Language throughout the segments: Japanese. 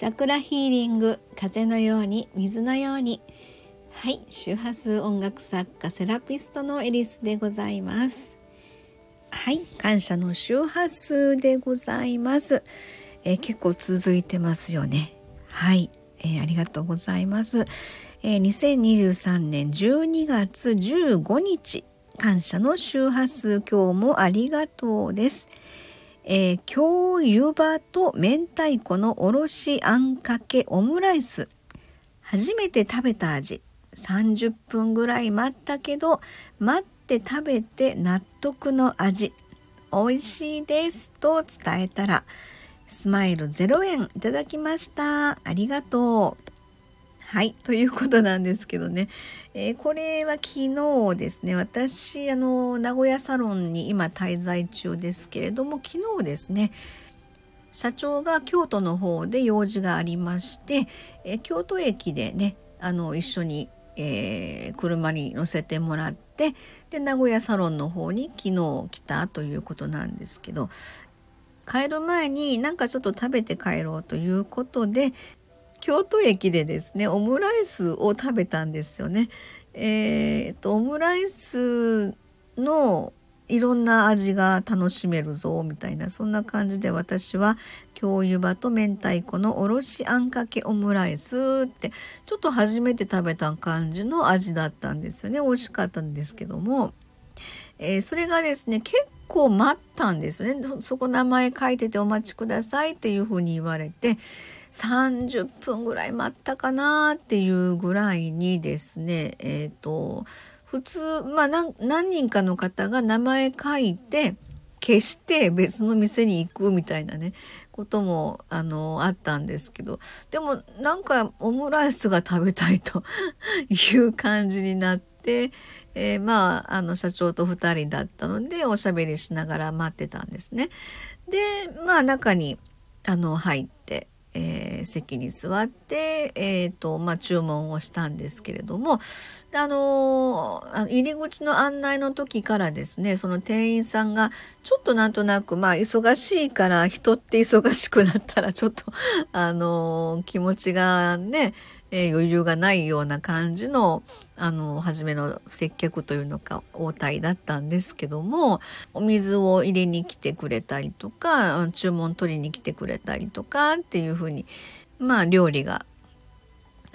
チャクラヒーリング風のように水のように。はい周波数音楽作家セラピストのエリスでございます。はい感謝の周波数でございます、えー、結構続いてますよね。はい、えー、ありがとうございます、えー、2023年12月15日感謝の周波数今日もありがとうです。えー、京湯葉と明太子のおろしあんかけオムライス。初めて食べた味。30分ぐらい待ったけど待って食べて納得の味。美味しいですと伝えたらスマイル0円いただきました。ありがとう。はい、ということなんですけどね、えー、これは昨日ですね、私、あの、名古屋サロンに今滞在中ですけれども、昨日ですね、社長が京都の方で用事がありまして、えー、京都駅でね、あの、一緒に、えー、車に乗せてもらって、で、名古屋サロンの方に昨日来たということなんですけど、帰る前になんかちょっと食べて帰ろうということで、京都駅でですねオムライスを食べたんですよね。えー、っとオムライスのいろんな味が楽しめるぞみたいなそんな感じで私は京湯葉と明太子のおろしあんかけオムライスってちょっと初めて食べた感じの味だったんですよね。美味しかったんですけども、えー、それがですね結構待ったんですよね。そこ名前書いててお待ちくださいっていうふうに言われて30分ぐらい待ったかなっていうぐらいにですねえっ、ー、と普通まあ何人かの方が名前書いて消して別の店に行くみたいなねこともあのあったんですけどでもなんかオムライスが食べたいと いう感じになって、えー、まああの社長と2人だったのでおしゃべりしながら待ってたんですね。でまあ中にあの入ってえー、席に座って、えーとまあ、注文をしたんですけれども、あのー、入り口の案内の時からですねその店員さんがちょっとなんとなく、まあ、忙しいから人って忙しくなったらちょっと、あのー、気持ちがねえ、余裕がないような感じのあの初めの接客というのか応対だったんですけどもお水を入れに来てくれたりとか注文取りに来てくれたりとかっていうふうにまあ料理が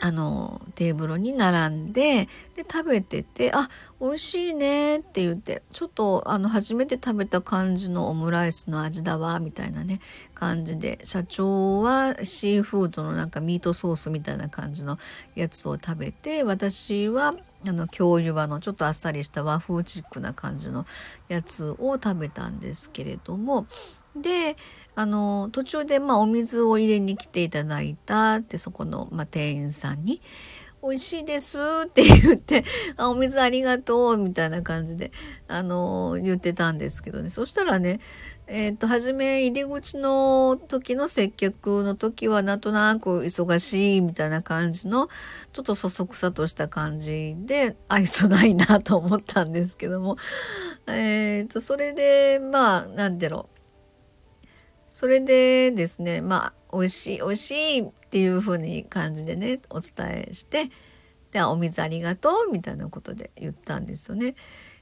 あのテーブルに並んでで食べてて「あ美味しいね」って言ってちょっとあの初めて食べた感じのオムライスの味だわみたいなね感じで社長はシーフードのなんかミートソースみたいな感じのやつを食べて私はあの京湯葉のちょっとあっさりした和風チックな感じのやつを食べたんですけれどもであの途中で、まあ、お水を入れに来ていただいたってそこの、まあ、店員さんに「美味しいです」って言って「あお水ありがとう」みたいな感じであの言ってたんですけどね。そしたらねえっ、ー、と初め入り口の時の接客の時はなんとなく忙しいみたいな感じのちょっとそそくさとした感じで愛想ないなと思ったんですけども。えっ、ー、とそれでまあ何だろうそれでですねまあ美味しい美味しいっていう風に感じでねお伝えしてでお水ありがとうみたいなことで言ったんですよね。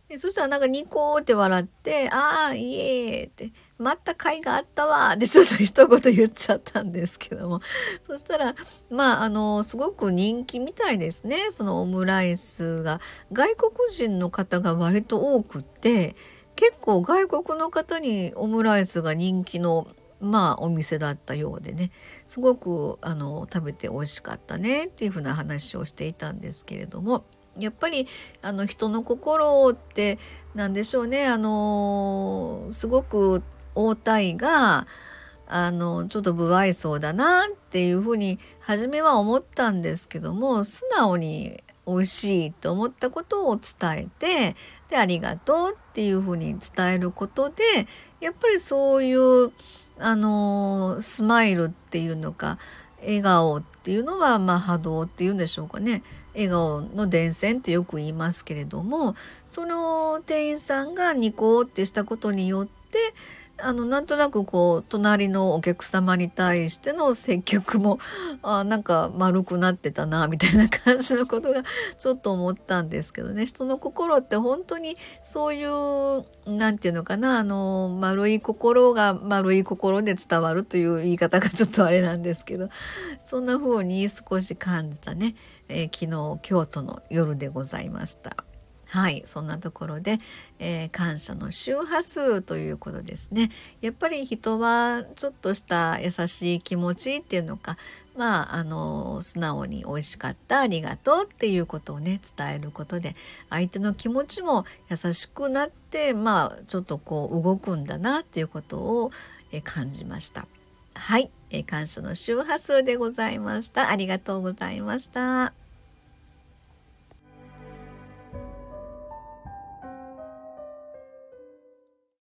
でそしたらなんかニコって笑って「ああいえ」って「待った甲斐があったわ」ってちょっと一言言っちゃったんですけども。そしたらまああのすごく人気みたいですね。そのオムライスが。外国人の方が割と多くって結構外国の方にオムライスが人気のまあお店だったようでね。すごくあの食べて美味しかったねっていうふうな話をしていたんですけれども。やっぱりあの人の心って何でしょうね。あのすごく応対があのちょっと不愛想だなっていうふうに初めは思ったんですけども素直に美味しいと思ったことを伝えてでありがとうっていうふうに伝えることでやっぱりそういうあのスマイルっていうのか笑顔っていうのは、まあ、波動っていうんでしょうかね。笑顔の伝染ってよく言いますけれどもその店員さんがニコってしたことによってあのなんとなくこう隣のお客様に対しての接客も あなんか丸くなってたなみたいな感じのことがちょっと思ったんですけどね人の心って本当にそういう何て言うのかなあの丸い心が丸い心で伝わるという言い方がちょっとあれなんですけどそんな風に少し感じたね、えー、昨日京都の夜でございました。はいそんなところで、えー、感謝の周波数ということですねやっぱり人はちょっとした優しい気持ちっていうのかまああの素直に美味しかったありがとうっていうことをね伝えることで相手の気持ちも優しくなってまあちょっとこう動くんだなっていうことを、え感じました。はい、え感謝の周波数でございました。ありがとうございました。